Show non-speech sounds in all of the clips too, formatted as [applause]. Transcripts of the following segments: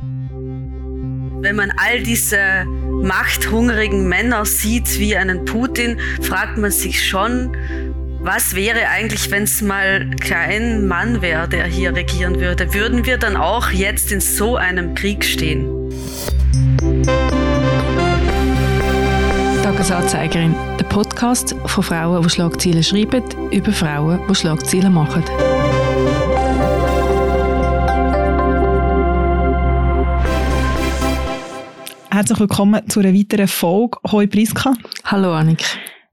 Wenn man all diese machthungrigen Männer sieht wie einen Putin, fragt man sich schon, was wäre eigentlich, wenn es mal kein Mann wäre, der hier regieren würde? Würden wir dann auch jetzt in so einem Krieg stehen? Tagesanzeigerin, der Podcast von Frauen, die Schlagzeilen schreiben, über Frauen, die Schlagzeilen machen. Herzlich willkommen zu einer weiteren Folge. Hoi Priska. Hallo Annik.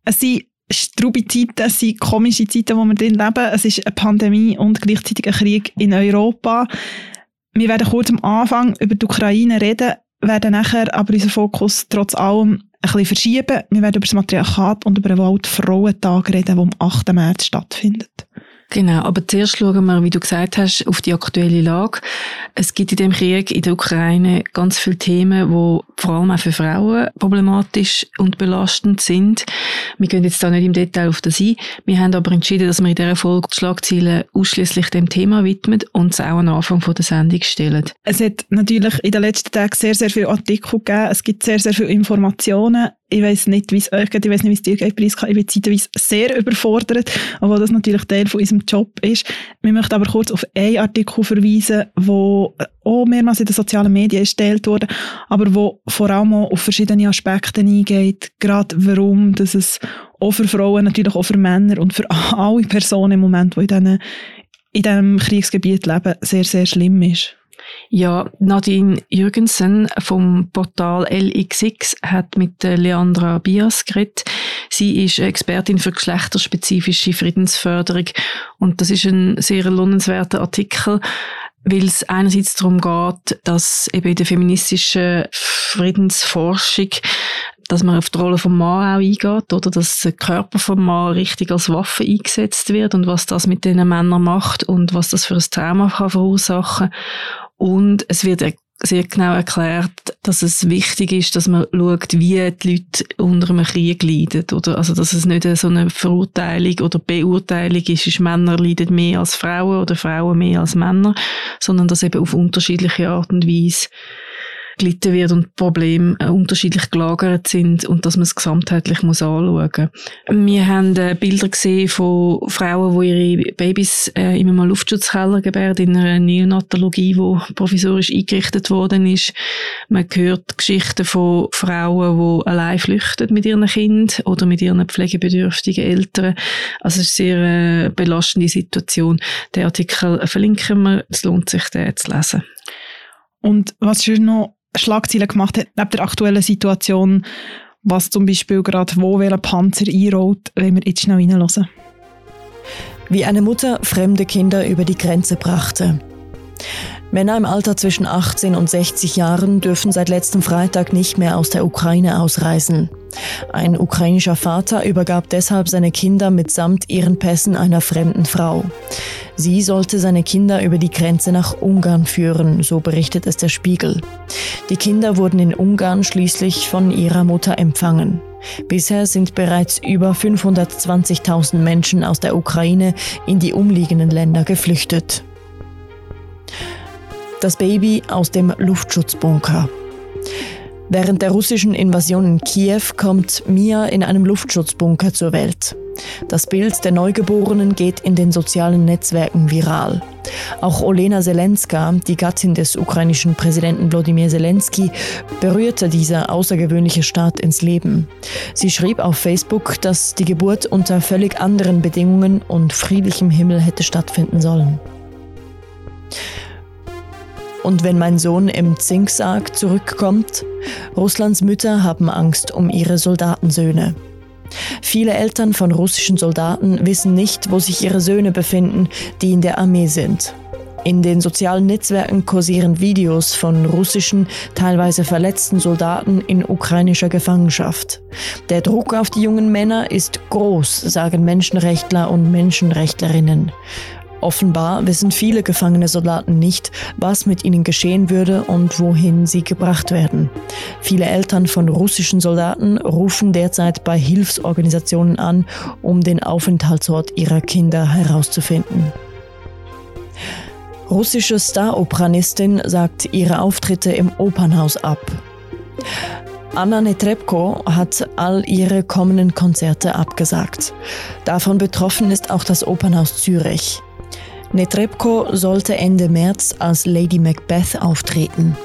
Es sind strube Zeiten, es sind komische Zeiten, wo wir drin leben. Es ist eine Pandemie und gleichzeitig ein Krieg in Europa. Wir werden kurz am Anfang über die Ukraine reden, werden nachher aber unseren Fokus trotz allem ein bisschen verschieben. Wir werden über das Matriarchat und über den Weltfrauentag reden, der am 8. März stattfindet. Genau, aber zuerst schauen wir, wie du gesagt hast, auf die aktuelle Lage. Es gibt in dem Krieg in der Ukraine ganz viele Themen, die vor allem auch für Frauen problematisch und belastend sind. Wir gehen jetzt da nicht im Detail auf das ein. Wir haben aber entschieden, dass wir in dieser Folge die Schlagzeilen ausschließlich dem Thema widmen und es auch am Anfang der Sendung stellen. Es hat natürlich in den letzten Tagen sehr, sehr viele Artikel gegeben. Es gibt sehr, sehr viele Informationen ich weiß nicht, wie es euch geht, ich weiß nicht, wie es dir geht, Priska. Ich bin zeitweise sehr überfordert, obwohl das natürlich Teil von unserem Job ist. Wir möchten aber kurz auf einen Artikel verweisen, wo auch mehrmals in den sozialen Medien erstellt wurde, aber wo vor allem auch auf verschiedene Aspekte eingeht, gerade warum, dass es auch für Frauen, natürlich auch für Männer und für alle Personen im Moment, die in diesem, in diesem Kriegsgebiet leben, sehr, sehr schlimm ist. Ja, Nadine Jürgensen vom Portal LXX hat mit Leandra Bias geredet. Sie ist Expertin für geschlechterspezifische Friedensförderung und das ist ein sehr lohnenswerter Artikel, weil es einerseits darum geht, dass eben in der feministischen Friedensforschung dass man auf die Rolle vom Mann auch eingeht, oder dass der Körper vom Mann richtig als Waffe eingesetzt wird und was das mit diesen Männern macht und was das für ein Trauma kann verursachen und es wird sehr genau erklärt, dass es wichtig ist, dass man schaut, wie die Leute unter einem Krieg leiden. Oder, also, dass es nicht so eine Verurteilung oder Beurteilung ist, ist Männer leiden mehr als Frauen oder Frauen mehr als Männer, sondern dass eben auf unterschiedliche Art und Weise gelitten wird und Probleme äh, unterschiedlich gelagert sind und dass man es gesamtheitlich muss anschauen muss. Wir haben äh, Bilder gesehen von Frauen, die ihre Babys äh, in einem Luftschutzkeller gebären, in einer Neonatologie, die provisorisch eingerichtet worden ist. Man hört Geschichten von Frauen, die allein flüchten mit ihren Kind oder mit ihren pflegebedürftigen Eltern. Also es ist eine sehr belastende Situation. Den Artikel verlinken wir. Es lohnt sich, den zu lesen. Und was ist noch Schlagzeilen gemacht hat, neben der aktuellen Situation, was zum Beispiel gerade wo welcher Panzer einrollt, wenn wir jetzt schnell reinhören. Wie eine Mutter fremde Kinder über die Grenze brachte. Männer im Alter zwischen 18 und 60 Jahren dürfen seit letztem Freitag nicht mehr aus der Ukraine ausreisen. Ein ukrainischer Vater übergab deshalb seine Kinder mitsamt ihren Pässen einer fremden Frau. Sie sollte seine Kinder über die Grenze nach Ungarn führen, so berichtet es der Spiegel. Die Kinder wurden in Ungarn schließlich von ihrer Mutter empfangen. Bisher sind bereits über 520.000 Menschen aus der Ukraine in die umliegenden Länder geflüchtet. Das Baby aus dem Luftschutzbunker. Während der russischen Invasion in Kiew kommt Mia in einem Luftschutzbunker zur Welt. Das Bild der Neugeborenen geht in den sozialen Netzwerken viral. Auch Olena Zelenska, die Gattin des ukrainischen Präsidenten Wladimir Zelensky, berührte dieser außergewöhnliche Start ins Leben. Sie schrieb auf Facebook, dass die Geburt unter völlig anderen Bedingungen und friedlichem Himmel hätte stattfinden sollen. Und wenn mein Sohn im Zinksarg zurückkommt, Russlands Mütter haben Angst um ihre Soldatensöhne. Viele Eltern von russischen Soldaten wissen nicht, wo sich ihre Söhne befinden, die in der Armee sind. In den sozialen Netzwerken kursieren Videos von russischen, teilweise verletzten Soldaten in ukrainischer Gefangenschaft. Der Druck auf die jungen Männer ist groß, sagen Menschenrechtler und Menschenrechtlerinnen. Offenbar wissen viele gefangene Soldaten nicht, was mit ihnen geschehen würde und wohin sie gebracht werden. Viele Eltern von russischen Soldaten rufen derzeit bei Hilfsorganisationen an, um den Aufenthaltsort ihrer Kinder herauszufinden. Russische Staropernistin sagt ihre Auftritte im Opernhaus ab. Anna Netrebko hat all ihre kommenden Konzerte abgesagt. Davon betroffen ist auch das Opernhaus Zürich. Netrebko sollte Ende März als Lady Macbeth auftreten.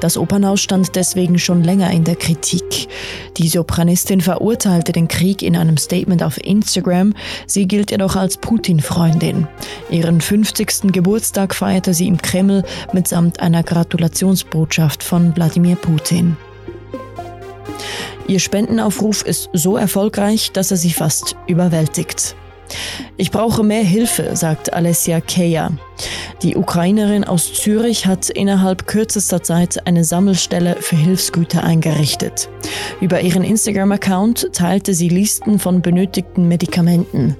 Das Opernhaus stand deswegen schon länger in der Kritik. Die Sopranistin verurteilte den Krieg in einem Statement auf Instagram. Sie gilt jedoch als Putin-Freundin. Ihren 50. Geburtstag feierte sie im Kreml mitsamt einer Gratulationsbotschaft von Wladimir Putin. Ihr Spendenaufruf ist so erfolgreich, dass er sie fast überwältigt. Ich brauche mehr Hilfe, sagt Alessia Keja. Die Ukrainerin aus Zürich hat innerhalb kürzester Zeit eine Sammelstelle für Hilfsgüter eingerichtet. Über ihren Instagram-Account teilte sie Listen von benötigten Medikamenten.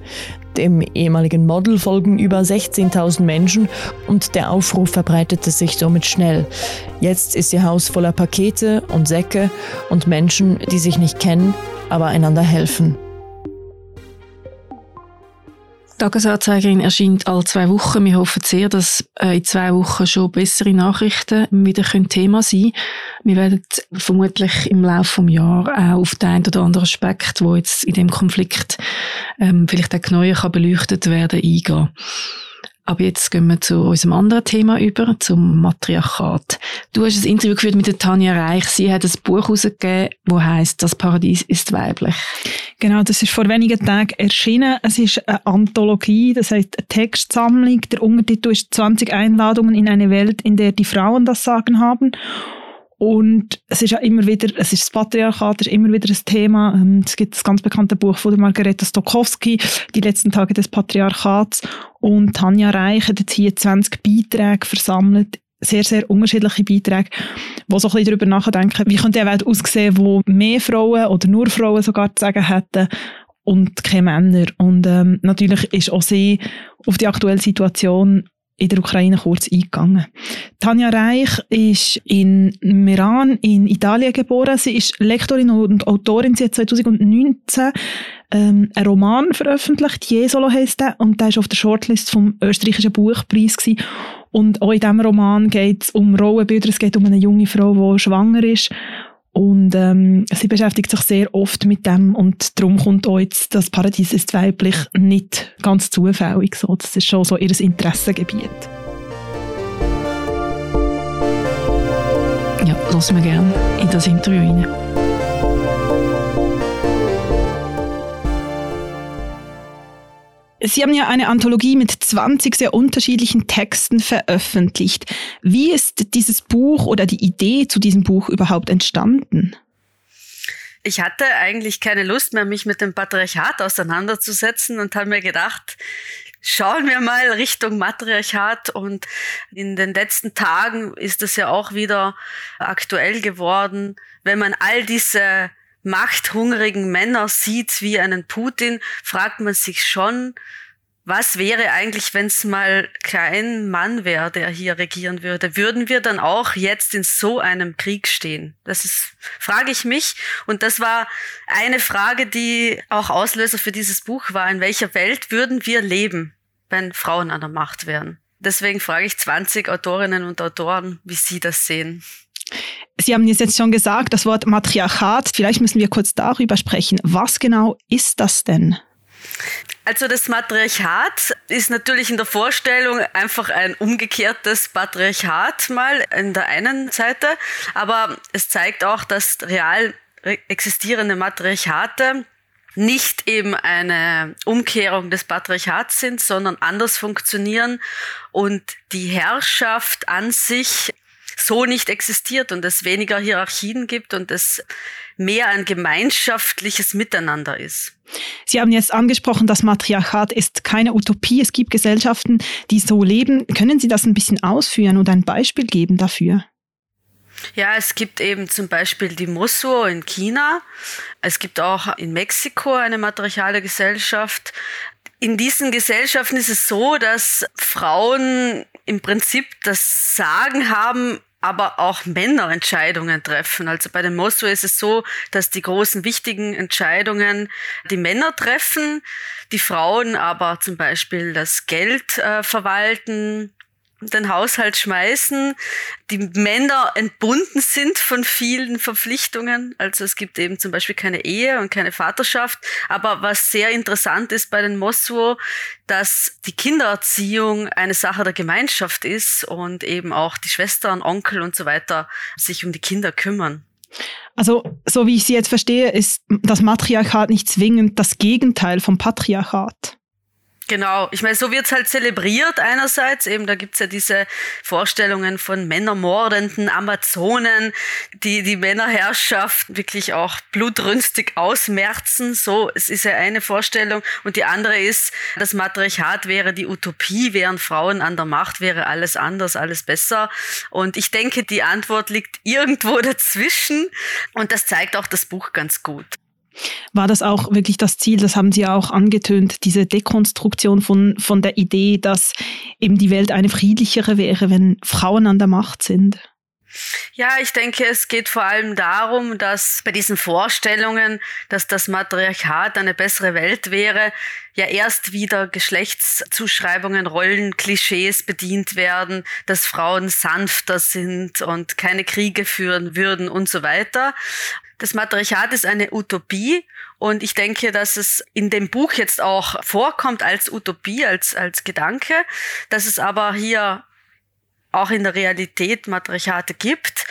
Dem ehemaligen Model folgen über 16.000 Menschen und der Aufruf verbreitete sich somit schnell. Jetzt ist ihr Haus voller Pakete und Säcke und Menschen, die sich nicht kennen, aber einander helfen. Tagesanzeigerin erscheint alle zwei Wochen. Wir hoffen sehr, dass äh, in zwei Wochen schon bessere Nachrichten wieder Thema sein können. Wir werden vermutlich im Laufe des Jahres auch auf den einen oder anderen Aspekt, wo jetzt in dem Konflikt ähm, vielleicht auch neuer beleuchtet werden, eingehen. Aber jetzt gehen wir zu unserem anderen Thema über, zum Matriarchat. Du hast ein Interview geführt mit der Tanja Reich. Sie hat ein Buch herausgegeben, wo heißt Das Paradies ist weiblich. Genau, das ist vor wenigen Tagen erschienen. Es ist eine Anthologie, das heißt eine Textsammlung. Der Untertitel ist 20 Einladungen in eine Welt, in der die Frauen das Sagen haben. Und es ist ja immer wieder, es ist das Patriarchat, ist immer wieder ein Thema. Ähm, es gibt das ganz bekannte Buch von der Margareta Stokowski, Die letzten Tage des Patriarchats. Und Tanja Reich hat jetzt hier 20 Beiträge versammelt, sehr, sehr unterschiedliche Beiträge, wo so ein bisschen darüber nachdenken, wie könnte eine Welt aussehen, wo mehr Frauen oder nur Frauen sogar zu sagen hätten und keine Männer. Und ähm, natürlich ist auch sie auf die aktuelle Situation in der Ukraine kurz eingegangen. Tanja Reich ist in Meran in Italien geboren. Sie ist Lektorin und Autorin. Sie hat 2019 ähm, einen Roman veröffentlicht, Jesolo heisst der, und der ist auf der Shortlist vom österreichischen Buchpreis gewesen. Und auch in diesem Roman geht es um Rollenbilder. Es geht um eine junge Frau, die schwanger ist und ähm, sie beschäftigt sich sehr oft mit dem und darum kommt auch das Paradies ist weiblich nicht ganz zufällig so. Das ist schon so ihr Interessengebiet. Ja, lassen wir gerne in das Interview rein. Sie haben ja eine Anthologie mit 20 sehr unterschiedlichen Texten veröffentlicht. Wie ist dieses Buch oder die Idee zu diesem Buch überhaupt entstanden? Ich hatte eigentlich keine Lust mehr, mich mit dem Patriarchat auseinanderzusetzen und habe mir gedacht, schauen wir mal Richtung Matriarchat und in den letzten Tagen ist es ja auch wieder aktuell geworden, wenn man all diese machthungrigen Männer sieht wie einen Putin, fragt man sich schon, was wäre eigentlich, wenn es mal kein Mann wäre, der hier regieren würde? Würden wir dann auch jetzt in so einem Krieg stehen? Das ist, frage ich mich. Und das war eine Frage, die auch Auslöser für dieses Buch war. In welcher Welt würden wir leben, wenn Frauen an der Macht wären? Deswegen frage ich 20 Autorinnen und Autoren, wie sie das sehen. Sie haben jetzt schon gesagt, das Wort Matriarchat. Vielleicht müssen wir kurz darüber sprechen. Was genau ist das denn? Also das Matriarchat ist natürlich in der Vorstellung einfach ein umgekehrtes Patriarchat mal in der einen Seite, aber es zeigt auch, dass real existierende Matriarchate nicht eben eine Umkehrung des Patriarchats sind, sondern anders funktionieren und die Herrschaft an sich so nicht existiert und es weniger Hierarchien gibt und es mehr ein gemeinschaftliches Miteinander ist. Sie haben jetzt angesprochen, das Matriarchat ist keine Utopie. Es gibt Gesellschaften, die so leben. Können Sie das ein bisschen ausführen und ein Beispiel geben dafür? Ja, es gibt eben zum Beispiel die Mosuo in China. Es gibt auch in Mexiko eine matriarchale Gesellschaft. In diesen Gesellschaften ist es so, dass Frauen im Prinzip das Sagen haben aber auch Männer Entscheidungen treffen. Also bei den Mosso ist es so, dass die großen wichtigen Entscheidungen die Männer treffen, die Frauen aber zum Beispiel das Geld äh, verwalten, den Haushalt schmeißen, die Männer entbunden sind von vielen Verpflichtungen. Also es gibt eben zum Beispiel keine Ehe und keine Vaterschaft. Aber was sehr interessant ist bei den Moswo, dass die Kindererziehung eine Sache der Gemeinschaft ist und eben auch die Schwestern, Onkel und so weiter sich um die Kinder kümmern. Also, so wie ich Sie jetzt verstehe, ist das Matriarchat nicht zwingend das Gegenteil vom Patriarchat. Genau, ich meine, so wird's halt zelebriert einerseits, eben da gibt's ja diese Vorstellungen von männermordenden Amazonen, die die Männerherrschaft wirklich auch blutrünstig ausmerzen, so, es ist ja eine Vorstellung. Und die andere ist, das Matriarchat wäre die Utopie, wären Frauen an der Macht, wäre alles anders, alles besser. Und ich denke, die Antwort liegt irgendwo [laughs] dazwischen. Und das zeigt auch das Buch ganz gut. War das auch wirklich das Ziel, das haben Sie auch angetönt, diese Dekonstruktion von, von der Idee, dass eben die Welt eine friedlichere wäre, wenn Frauen an der Macht sind? Ja, ich denke, es geht vor allem darum, dass bei diesen Vorstellungen, dass das Matriarchat eine bessere Welt wäre, ja erst wieder Geschlechtszuschreibungen, Rollen, Klischees bedient werden, dass Frauen sanfter sind und keine Kriege führen würden und so weiter. Das Matriarchat ist eine Utopie und ich denke, dass es in dem Buch jetzt auch vorkommt als Utopie, als, als Gedanke, dass es aber hier auch in der Realität Matriarchate gibt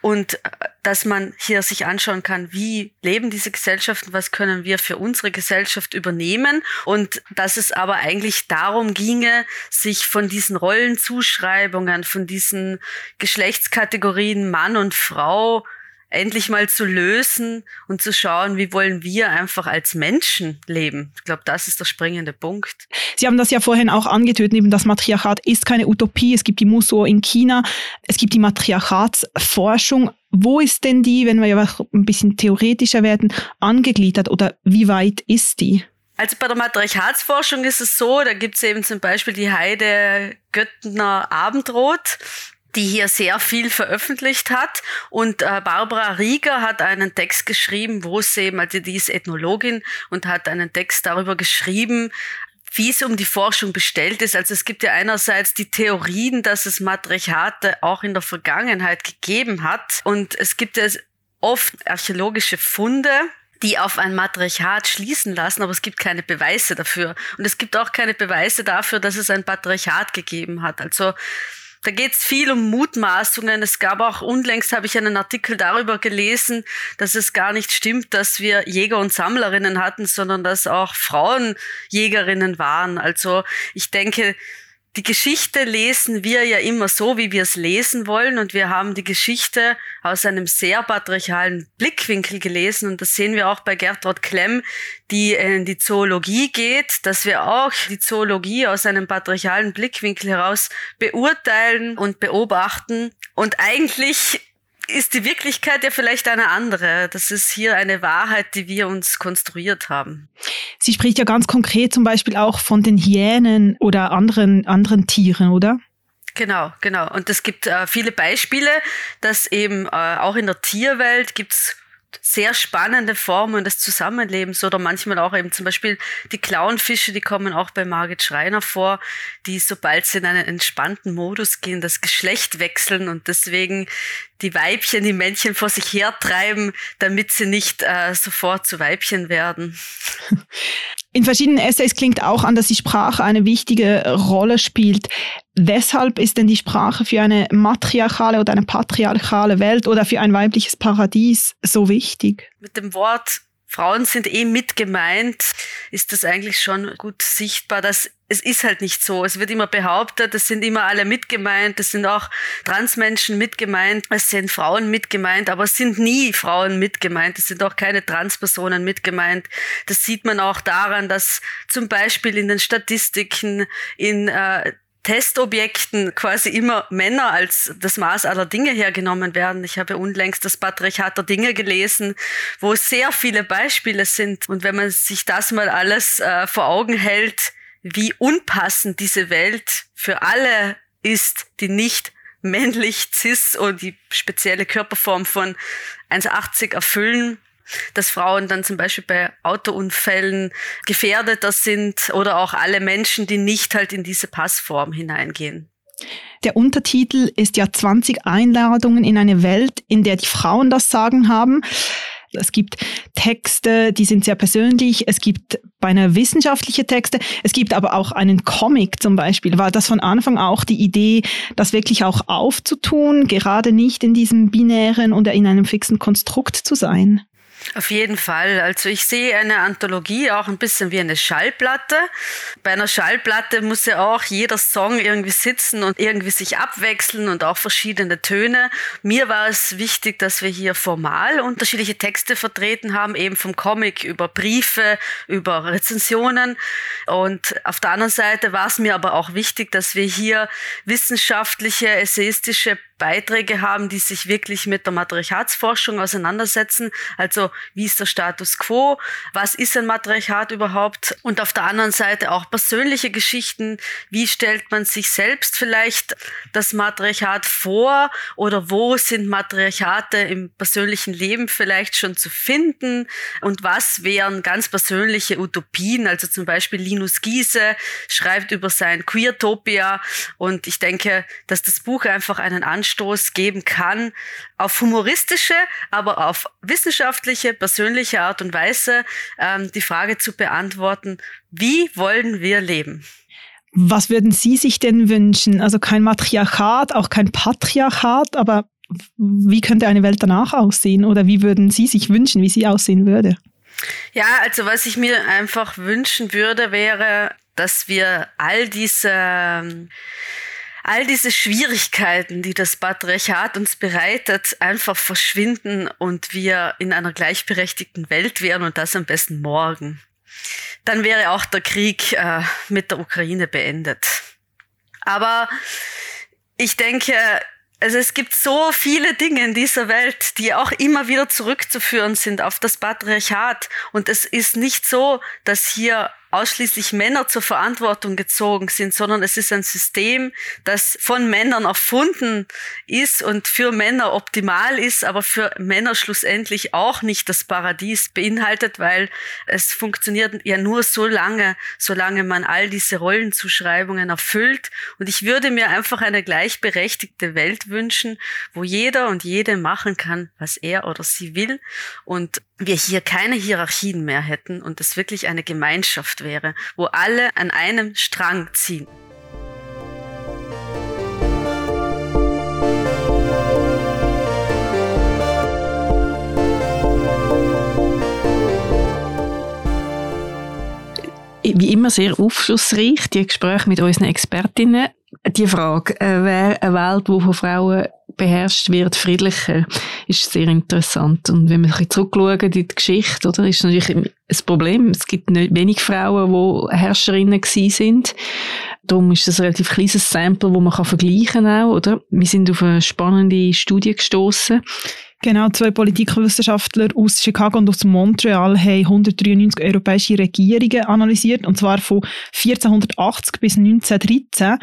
und äh, dass man hier sich anschauen kann, wie leben diese Gesellschaften, was können wir für unsere Gesellschaft übernehmen und dass es aber eigentlich darum ginge, sich von diesen Rollenzuschreibungen, von diesen Geschlechtskategorien Mann und Frau endlich mal zu lösen und zu schauen, wie wollen wir einfach als Menschen leben. Ich glaube, das ist der springende Punkt. Sie haben das ja vorhin auch angetötet, eben das Matriarchat ist keine Utopie. Es gibt die Muso in China, es gibt die Matriarchatsforschung. Wo ist denn die, wenn wir ja ein bisschen theoretischer werden, angegliedert oder wie weit ist die? Also bei der Matriarchatsforschung ist es so, da gibt es eben zum Beispiel die Heide Göttner Abendrot die hier sehr viel veröffentlicht hat. Und äh, Barbara Rieger hat einen Text geschrieben, wo sie eben, also die ist Ethnologin und hat einen Text darüber geschrieben, wie es um die Forschung bestellt ist. Also es gibt ja einerseits die Theorien, dass es Matriarchate auch in der Vergangenheit gegeben hat. Und es gibt ja oft archäologische Funde, die auf ein Matriarchat schließen lassen, aber es gibt keine Beweise dafür. Und es gibt auch keine Beweise dafür, dass es ein Patriarchat gegeben hat. Also da geht es viel um Mutmaßungen. Es gab auch unlängst habe ich einen Artikel darüber gelesen, dass es gar nicht stimmt, dass wir Jäger und Sammlerinnen hatten, sondern dass auch Frauen Jägerinnen waren. Also ich denke, die Geschichte lesen wir ja immer so, wie wir es lesen wollen. Und wir haben die Geschichte aus einem sehr patriarchalen Blickwinkel gelesen. Und das sehen wir auch bei Gertrud Klemm, die in die Zoologie geht, dass wir auch die Zoologie aus einem patriarchalen Blickwinkel heraus beurteilen und beobachten. Und eigentlich ist die Wirklichkeit ja vielleicht eine andere. Das ist hier eine Wahrheit, die wir uns konstruiert haben. Sie spricht ja ganz konkret zum Beispiel auch von den Hyänen oder anderen, anderen Tieren, oder? Genau, genau. Und es gibt äh, viele Beispiele, dass eben äh, auch in der Tierwelt gibt's sehr spannende Formen des Zusammenlebens oder manchmal auch eben zum Beispiel die Clownfische, die kommen auch bei Margit Schreiner vor, die sobald sie in einen entspannten Modus gehen, das Geschlecht wechseln und deswegen die Weibchen, die Männchen vor sich hertreiben, damit sie nicht äh, sofort zu Weibchen werden. [laughs] In verschiedenen Essays klingt auch an, dass die Sprache eine wichtige Rolle spielt. Weshalb ist denn die Sprache für eine matriarchale oder eine patriarchale Welt oder für ein weibliches Paradies so wichtig? Mit dem Wort Frauen sind eh mit gemeint, ist das eigentlich schon gut sichtbar, dass es ist halt nicht so. Es wird immer behauptet, es sind immer alle mitgemeint, es sind auch Transmenschen mitgemeint, es sind Frauen mitgemeint, aber es sind nie Frauen mitgemeint, es sind auch keine Transpersonen mitgemeint. Das sieht man auch daran, dass zum Beispiel in den Statistiken, in äh, Testobjekten quasi immer Männer als das Maß aller Dinge hergenommen werden. Ich habe unlängst das Patriarchat der Dinge gelesen, wo sehr viele Beispiele sind. Und wenn man sich das mal alles äh, vor Augen hält, wie unpassend diese Welt für alle ist, die nicht männlich, cis und die spezielle Körperform von 1,80 erfüllen, dass Frauen dann zum Beispiel bei Autounfällen gefährdeter sind oder auch alle Menschen, die nicht halt in diese Passform hineingehen. Der Untertitel ist ja 20 Einladungen in eine Welt, in der die Frauen das Sagen haben. Es gibt Texte, die sind sehr persönlich. Es gibt beinahe wissenschaftliche Texte. Es gibt aber auch einen Comic zum Beispiel. War das von Anfang auch die Idee, das wirklich auch aufzutun, gerade nicht in diesem binären oder in einem fixen Konstrukt zu sein? Auf jeden Fall. Also ich sehe eine Anthologie auch ein bisschen wie eine Schallplatte. Bei einer Schallplatte muss ja auch jeder Song irgendwie sitzen und irgendwie sich abwechseln und auch verschiedene Töne. Mir war es wichtig, dass wir hier formal unterschiedliche Texte vertreten haben, eben vom Comic über Briefe, über Rezensionen. Und auf der anderen Seite war es mir aber auch wichtig, dass wir hier wissenschaftliche, essayistische Beiträge haben, die sich wirklich mit der Matriarchatsforschung auseinandersetzen. Also wie ist der Status quo? Was ist ein Matriarchat überhaupt? Und auf der anderen Seite auch persönliche Geschichten. Wie stellt man sich selbst vielleicht das Matriarchat vor? Oder wo sind Matriarchate im persönlichen Leben vielleicht schon zu finden? Und was wären ganz persönliche Utopien? Also zum Beispiel Linus Giese schreibt über sein Queertopia. Und ich denke, dass das Buch einfach einen Anspruch Anstoß geben kann, auf humoristische, aber auf wissenschaftliche, persönliche Art und Weise ähm, die Frage zu beantworten, wie wollen wir leben? Was würden Sie sich denn wünschen? Also kein Matriarchat, auch kein Patriarchat, aber wie könnte eine Welt danach aussehen? Oder wie würden Sie sich wünschen, wie sie aussehen würde? Ja, also was ich mir einfach wünschen würde, wäre, dass wir all diese ähm, all diese Schwierigkeiten, die das Patriarchat uns bereitet, einfach verschwinden und wir in einer gleichberechtigten Welt wären und das am besten morgen. Dann wäre auch der Krieg äh, mit der Ukraine beendet. Aber ich denke, also es gibt so viele Dinge in dieser Welt, die auch immer wieder zurückzuführen sind auf das Patriarchat. Und es ist nicht so, dass hier ausschließlich Männer zur Verantwortung gezogen sind, sondern es ist ein System, das von Männern erfunden ist und für Männer optimal ist, aber für Männer schlussendlich auch nicht das Paradies beinhaltet, weil es funktioniert ja nur so lange, solange man all diese Rollenzuschreibungen erfüllt. Und ich würde mir einfach eine gleichberechtigte Welt wünschen, wo jeder und jede machen kann, was er oder sie will und wir hier keine Hierarchien mehr hätten und es wirklich eine Gemeinschaft wäre, wo alle an einem Strang ziehen. Wie immer sehr aufschlussreich, die Gespräche mit unseren Expertinnen. Die Frage, äh, wäre eine Welt, die von Frauen beherrscht wird, friedlicher, ist sehr interessant. Und wenn bisschen zurückschauen in die Geschichte, oder, ist natürlich ein Problem. Es gibt nicht wenig Frauen, die Herrscherinnen gewesen sind. Darum ist das ein relativ kleines Sample, wo man kann vergleichen auch, oder? Wir sind auf eine spannende Studie gestoßen. Genau, zwei Politikwissenschaftler aus Chicago und aus Montreal haben 193 europäische Regierungen analysiert, und zwar von 1480 bis 1913.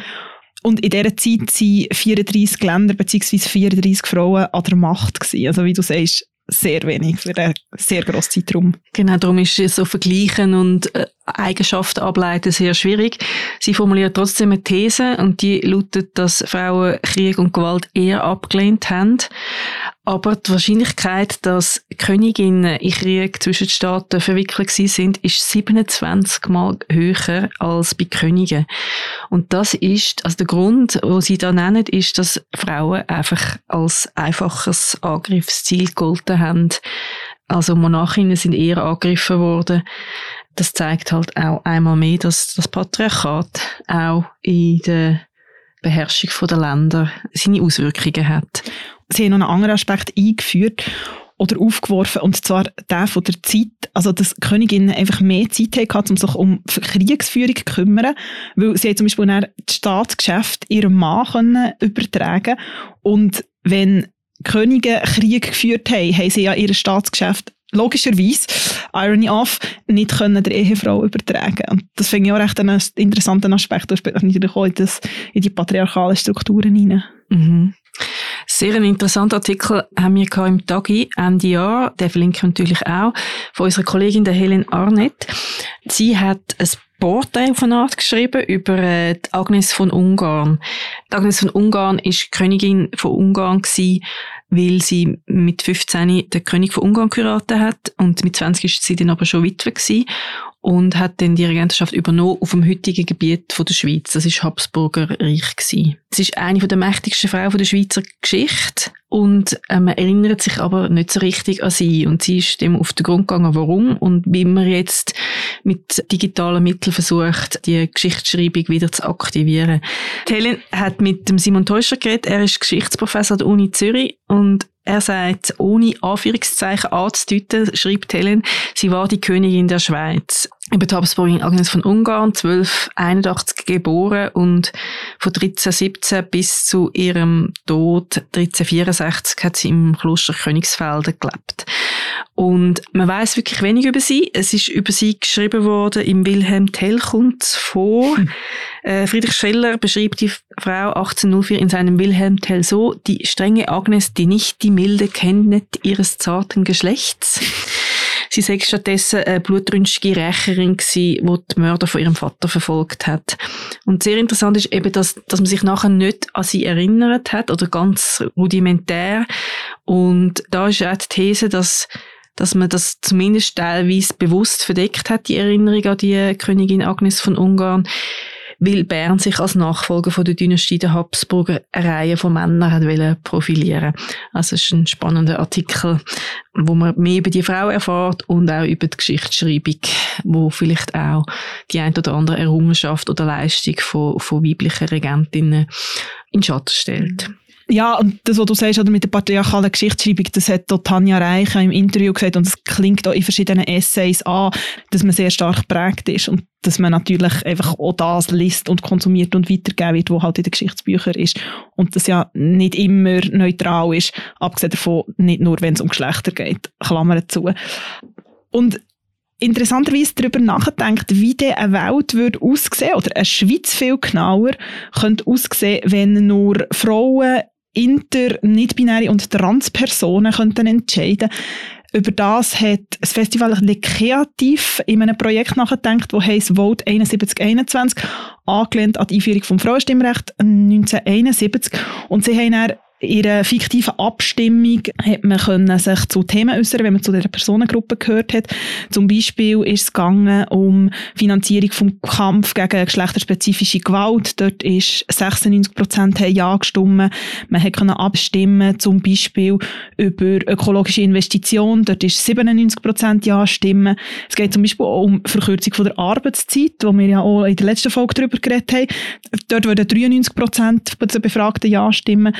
Und in dieser Zeit waren 34 Länder bzw. 34 Frauen an der Macht. Gewesen. Also wie du sagst, sehr wenig für einen sehr grossen Zeitraum. Genau, darum ist es so vergleichen und äh, Eigenschaften ableiten sehr schwierig. Sie formuliert trotzdem eine These und die lautet, dass Frauen Krieg und Gewalt eher abgelehnt haben. Aber die Wahrscheinlichkeit, dass Königinnen in Krieg zwischen den Staaten verwickelt sind, ist 27 Mal höher als bei Königen. Und das ist, also der Grund, wo sie da nennen, ist, dass Frauen einfach als einfaches Angriffsziel gegolten haben. Also Monarchinnen sind eher angegriffen worden. Das zeigt halt auch einmal mehr, dass das Patriarchat auch in der Beherrschung der Länder seine Auswirkungen hat. Sie haben noch einen anderen Aspekt eingeführt oder aufgeworfen, und zwar der von der Zeit, also dass Königinnen einfach mehr Zeit hatten, um sich um Kriegsführung zu kümmern, weil sie zum Beispiel das Staatsgeschäft ihrem Mann können übertragen. Und wenn Könige Krieg geführt haben, haben sie ja ihr Staatsgeschäft logischerweise, Irony off, nicht können der Ehefrau übertragen. Und das finde ich auch recht einen interessanten Aspekt. Das spielt natürlich auch in, das, in die patriarchalen Strukturen hinein. Mhm. Sehr ein interessanter Artikel haben wir im Tagi Ende Jahr, den verlinke ich natürlich auch, von unserer Kollegin der Helen Arnett. Sie hat ein Porträt eine Art geschrieben über äh, Agnes von Ungarn. Die Agnes von Ungarn ist Königin von Ungarn gewesen, weil sie mit 15 den König von Ungarn geheiratet hat und mit 20 ist sie dann aber schon Witwe gewesen und hat dann die Regentschaft übernommen auf dem heutigen Gebiet von der Schweiz. Das ist Habsburger Reich gewesen. Sie ist eine der mächtigsten Frauen der Schweizer Geschichte und äh, man erinnert sich aber nicht so richtig an sie. Und sie ist dem auf den Grund gegangen, warum. Und wie man jetzt mit digitalen Mitteln versucht, die Geschichtsschreibung wieder zu aktivieren. Helen hat mit dem Simon Teuscher geredet, er ist Geschichtsprofessor der Uni Zürich. Und er sagt, ohne Anführungszeichen anzudeuten, schreibt Helen, sie war die Königin der Schweiz. Über die Habsburgin Agnes von Ungarn, 1281 geboren und von 1317 bis zu ihrem Tod 1364 hat sie im Kloster Königsfelden gelebt. Und man weiß wirklich wenig über sie. Es ist über sie geschrieben worden im Wilhelm Tell kommt vor. Hm. Äh, Friedrich Scheller beschrieb die Frau 1804 in seinem Wilhelm Tell so, die strenge Agnes, die nicht die Milde kennet ihres zarten Geschlechts. Sie sei stattdessen eine blutrünstige Rächerin gewesen, die die Mörder von ihrem Vater verfolgt hat. Und sehr interessant ist eben, dass, dass man sich nachher nicht an sie erinnert hat oder ganz rudimentär. Und da ist auch die These, dass dass man das zumindest teilweise bewusst verdeckt hat, die Erinnerung an die Königin Agnes von Ungarn, weil Bern sich als Nachfolger von der Dynastie der Habsburger eine Reihe von Männern hat profilieren Also es ist ein spannender Artikel, wo man mehr über die Frau erfährt und auch über die Geschichtsschreibung, wo vielleicht auch die ein oder andere Errungenschaft oder Leistung von, von weiblichen Regentinnen in Schatten stellt. Ja, und das, was du sagst, oder mit der patriarchalen Geschichtsschreibung, das hat Tanja Reich im Interview gesagt und es klingt auch in verschiedenen Essays an, dass man sehr stark geprägt ist und dass man natürlich einfach auch das liest und konsumiert und weitergeben wird, was halt in den Geschichtsbüchern ist. Und das ja nicht immer neutral ist, abgesehen davon, nicht nur, wenn es um Geschlechter geht, Klammern zu. Und interessanterweise darüber nachdenkt, wie diese eine Welt würde aussehen oder eine Schweiz viel genauer könnte aussehen, wenn nur Frauen inter-, nicht-binäre und Transpersonen könnten entscheiden über das hat das Festival kreativ in einem Projekt nachgedacht, das heisst Vote 7121, angelehnt an die Einführung vom Frauenstimmrecht 1971. Und sie haben dann in einer fiktiven Abstimmung hat man können sich zu Themen äußern, wenn man zu dieser Personengruppe gehört hat. Zum Beispiel ist es gegangen um Finanzierung vom Kampf gegen geschlechterspezifische Gewalt. Dort ist 96 Prozent Ja gestimmt. Man hat können abstimmen, zum Beispiel über ökologische Investitionen. Dort ist 97 Prozent Ja stimmen. Es geht zum Beispiel auch um Verkürzung von der Arbeitszeit, wo wir ja auch in der letzten Folge darüber geredet haben. Dort würden 93 Prozent der Befragten Ja stimmen.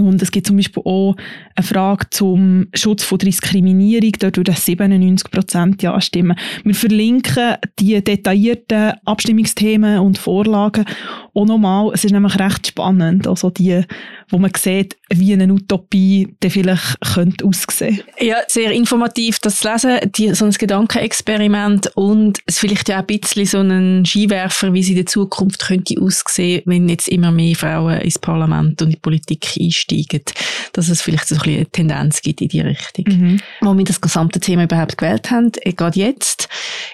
Und es gibt zum Beispiel auch eine Frage zum Schutz von Diskriminierung. Dort würden 97 Prozent Ja stimmen. Wir verlinken die detaillierten Abstimmungsthemen und Vorlagen auch nochmal. Es ist nämlich recht spannend. Also die, wo man sieht, wie eine Utopie dann vielleicht könnte aussehen. Ja, sehr informativ, das zu lesen. Die, so ein Gedankenexperiment und es vielleicht ja auch ein bisschen so ein Skiwerfer, wie sie in der Zukunft könnte aussehen, wenn jetzt immer mehr Frauen ins Parlament und in die Politik einsteigen, dass es vielleicht so ein eine Tendenz gibt in die Richtung. Mhm. Wo wir das gesamte Thema überhaupt gewählt haben, äh, gerade jetzt,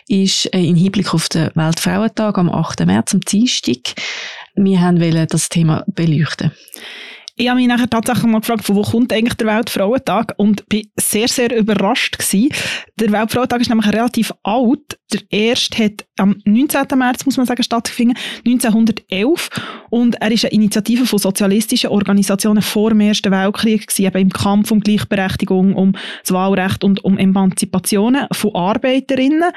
ist äh, im Hinblick auf den Weltfrauentag am 8. März, am Dienstag, wir haben das Thema beleuchten ich habe mich nachher tatsächlich mal gefragt, von wo kommt eigentlich der Weltfrauentag und bin sehr, sehr überrascht gewesen. Der Weltfrauentag ist nämlich relativ alt. Der erste hat am 19. März, muss man sagen, stattgefunden, 1911 und er ist eine Initiative von sozialistischen Organisationen vor dem Ersten Weltkrieg gewesen, eben im Kampf um Gleichberechtigung, um das Wahlrecht und um Emanzipationen von Arbeiterinnen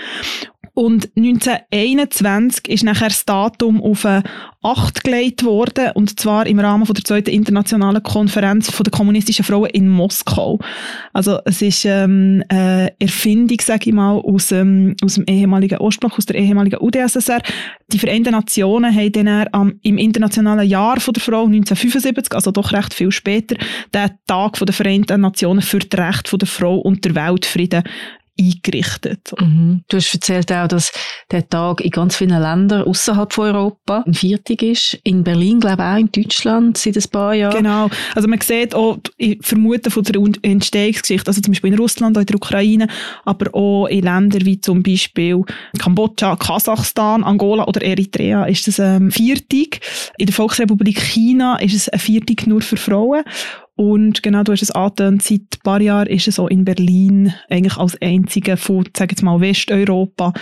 und 1921 ist nachher das Datum auf eine 8 gelegt worden, und zwar im Rahmen von der zweiten internationalen Konferenz von der kommunistischen Frauen in Moskau. Also es ist ähm, eine Erfindung, sage ich mal, aus, ähm, aus dem ehemaligen Ostblock, aus der ehemaligen UdSSR. Die Vereinten Nationen haben dann am, im internationalen Jahr von der Frau 1975, also doch recht viel später, den Tag von der Vereinten Nationen für das Recht von der Frau und der Weltfrieden eingerichtet. Mhm. Du hast erzählt auch, dass der Tag in ganz vielen Ländern außerhalb von Europa ein Viertag ist. In Berlin, glaube ich auch in Deutschland seit ein paar Jahren. Genau. Also man sieht auch, ich vermute von der Entstehungsgeschichte, also zum Beispiel in Russland, auch in der Ukraine, aber auch in Ländern wie zum Beispiel Kambodscha, Kasachstan, Angola oder Eritrea ist das ein Viertag. In der Volksrepublik China ist es ein Viertag nur für Frauen. Und genau, du hast es angetönt, seit ein paar Jahren ist es so in Berlin eigentlich als einzige von, sag jetzt mal, Westeuropa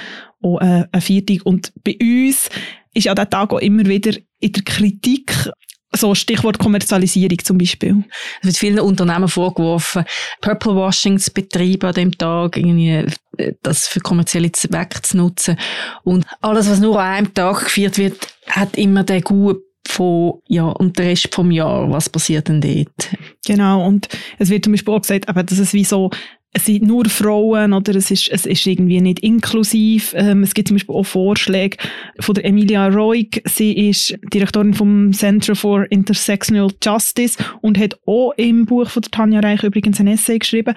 auch äh, ein Viertag. Und bei uns ist ja der Tag auch immer wieder in der Kritik so Stichwort Kommerzialisierung zum Beispiel. Es wird vielen Unternehmen vorgeworfen, Purple Washing zu betreiben an dem Tag, irgendwie äh, das für kommerzielle Zwecke zu nutzen. Und alles, was nur an einem Tag geführt wird, hat immer den guten von, ja, und der Rest vom Jahr, was passiert denn dort? Genau, und es wird zum Beispiel auch gesagt, aber dass es wie so, es sind nur Frauen oder es ist, es ist irgendwie nicht inklusiv. Ähm, es gibt zum Beispiel auch Vorschläge von der Emilia Roig. Sie ist Direktorin vom Center for Intersectional Justice und hat auch im Buch von der Tanja Reich übrigens ein Essay geschrieben.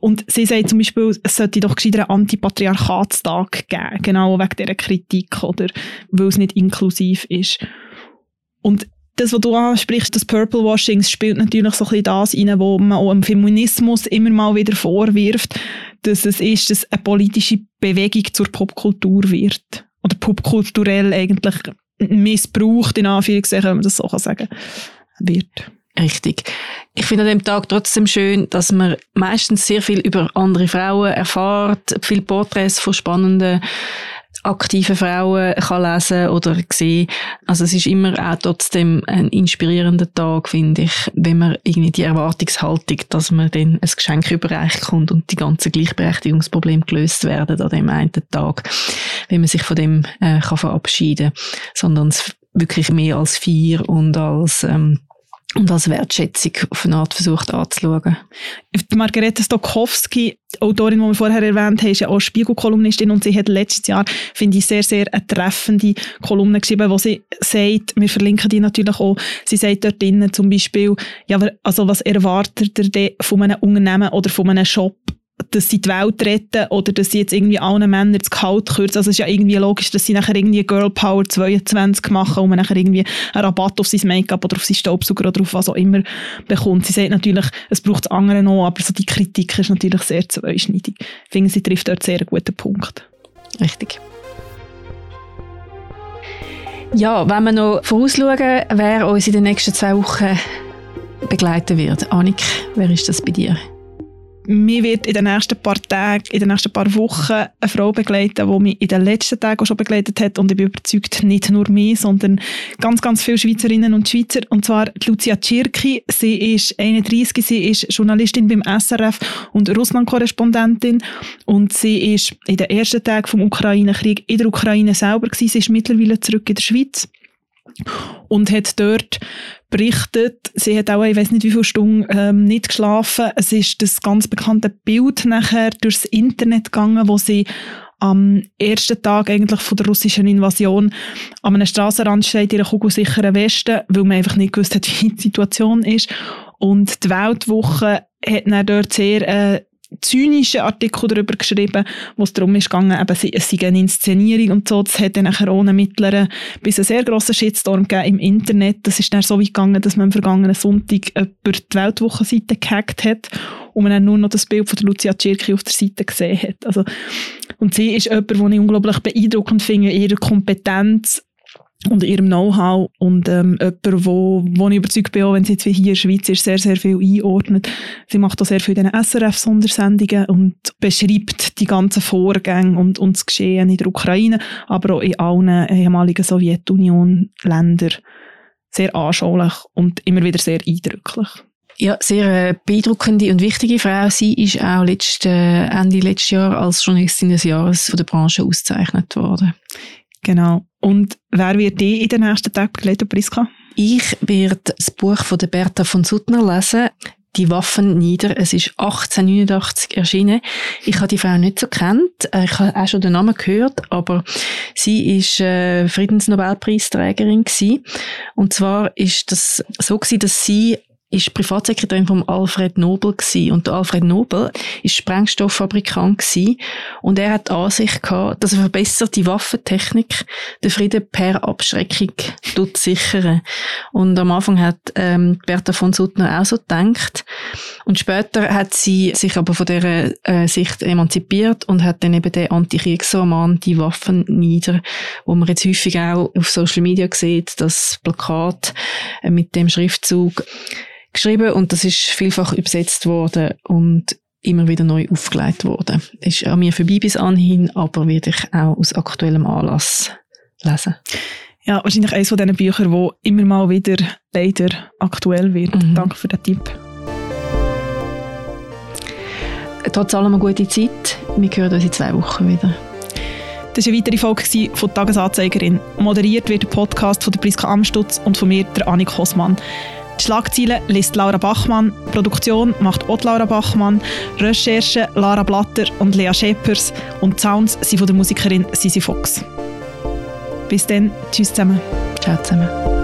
Und sie sagt zum Beispiel, es sollte doch gescheiter einen Antipatriarchatstag geben, genau wegen dieser Kritik oder weil es nicht inklusiv ist. Und das, was du ansprichst, das Purple Washing, spielt natürlich so ein bisschen das rein, wo man auch im Feminismus immer mal wieder vorwirft, dass es ist, dass eine politische Bewegung zur Popkultur wird. Oder popkulturell eigentlich missbraucht, in Anführungszeichen, wenn man das so sagen kann, wird. Richtig. Ich finde an dem Tag trotzdem schön, dass man meistens sehr viel über andere Frauen erfahrt, viele Porträts von spannenden aktive Frauen kann lesen oder sehen. Also es ist immer auch trotzdem ein inspirierender Tag, finde ich, wenn man irgendwie die Erwartungshaltung, dass man dann ein Geschenk überreicht kommt und die ganzen Gleichberechtigungsprobleme gelöst werden an dem einen Tag, wenn man sich von dem äh, kann verabschieden, sondern es wirklich mehr als vier und als ähm, und als Wertschätzung auf eine Art versucht anzuschauen. Margarete Stokowski, Autorin, die wir vorher erwähnt haben, ist ja auch Spiegelkolumnistin und sie hat letztes Jahr, finde ich, sehr, sehr eine treffende Kolumne geschrieben, wo sie sagt, wir verlinken die natürlich auch, sie sagt dort drinnen zum Beispiel, ja, also was erwartet ihr von einem Unternehmen oder von einem Shop, dass sie die Welt retten oder dass sie jetzt irgendwie allen Männern das Gehalt kürzen. Also es ist ja irgendwie logisch, dass sie nachher irgendwie Girl Power 22 machen und man nachher irgendwie einen Rabatt auf sein Make-up oder auf sein Staubsauger oder auf was auch immer bekommt. Sie sagt natürlich, es braucht das andere noch, aber so die Kritik ist natürlich sehr zweischneidig. Ich finde, sie trifft dort sehr einen guten Punkt. Richtig. Ja, wenn wir noch vorausschauen, wer uns in den nächsten zwei Wochen begleiten wird. Annik, wer ist das bei dir? Mir wird in den nächsten paar Tagen, in den nächsten paar Wochen eine Frau begleiten, die mich in den letzten Tagen auch schon begleitet hat und ich bin überzeugt, nicht nur mich, sondern ganz, ganz viele Schweizerinnen und Schweizer und zwar Lucia Tschirki. Sie ist 31, sie ist Journalistin beim SRF und Russland-Korrespondentin und sie ist in den ersten Tagen vom Ukraine-Krieg in der Ukraine selber gewesen. Sie ist mittlerweile zurück in der Schweiz und hat dort berichtet, sie hat auch, ich weiß nicht wie viele Stunden ähm, nicht geschlafen. Es ist das ganz bekannte Bild nachher durchs Internet gegangen, wo sie am ersten Tag eigentlich von der russischen Invasion an einem Strassenrand steht, in einer kugelsicheren Weste, weil man einfach nicht gewusst hat, [laughs] wie die Situation ist. Und die Weltwoche hat dann dort sehr äh, zynischen Artikel darüber geschrieben, wo es darum ist gegangen, eben, es sei eine Inszenierung und so. Das hat dann nachher ohne mittleren bis einen sehr grossen Shitstorm gegeben im Internet. Das ist dann so weit gegangen, dass man am vergangenen Sonntag über die Weltwochenseite gehackt hat und man dann nur noch das Bild von Lucia Tschirki auf der Seite gesehen hat. Also, und sie ist jemand, den ich unglaublich beeindruckend finde, ihre Kompetenz und ihrem Know-how und ähm, jemand, wo, wo ich überzeugt bin, auch wenn sie jetzt wie hier in der Schweiz ist, sehr, sehr viel einordnet. Sie macht auch sehr viel in SRF-Sondersendungen und beschreibt die ganzen Vorgänge und, und das Geschehen in der Ukraine, aber auch in allen ehemaligen Sowjetunion-Ländern sehr anschaulich und immer wieder sehr eindrücklich. Ja, sehr äh, beeindruckende und wichtige Frau. Sie ist auch letzte, Ende letztes Jahr als Journalistin des Jahres von der Branche ausgezeichnet worden. Genau. Und wer wird die in den nächsten Tagen begleiten, Priska? Ich werde das Buch von der Bertha von Suttner lesen. Die Waffen nieder. Es ist 1889 erschienen. Ich habe die Frau nicht so kennt. Äh, ich habe auch schon den Namen gehört, aber sie ist äh, Friedensnobelpreisträgerin gewesen. Und zwar ist das so gewesen, dass sie ist Privatsekretärin von Alfred Nobel gewesen. und der Alfred Nobel ist Sprengstofffabrikant gewesen. und er hat die Ansicht gehabt, dass eine verbesserte Waffentechnik den Frieden per Abschreckung sichern. Und am Anfang hat ähm, Bertha von Suttner auch so gedacht und später hat sie sich aber von dieser äh, Sicht emanzipiert und hat dann eben den Antikriegsroman «Die Waffen nieder», wo man jetzt häufig auch auf Social Media sieht, das Plakat äh, mit dem Schriftzug geschrieben und das ist vielfach übersetzt worden und immer wieder neu aufgelegt worden. Ist an mir vorbei bis anhin, aber werde ich auch aus aktuellem Anlass lesen. Ja, wahrscheinlich eines von diesen Büchern, wo immer mal wieder leider aktuell wird. Mhm. Danke für den Tipp. Trotz allem eine gute Zeit. Wir hören uns in zwei Wochen wieder. Das war eine weitere Folge von Tagesanzeigerin. Moderiert wird der Podcast von der Priska Amstutz und von mir, der Annik Hossmann. Schlagzeilen liest Laura Bachmann, Produktion macht Ott Laura Bachmann, Recherche Lara Blatter und Lea Schepers und Sounds sind von der Musikerin Sisi Fox. Bis dann, tschüss zusammen. Ciao zusammen.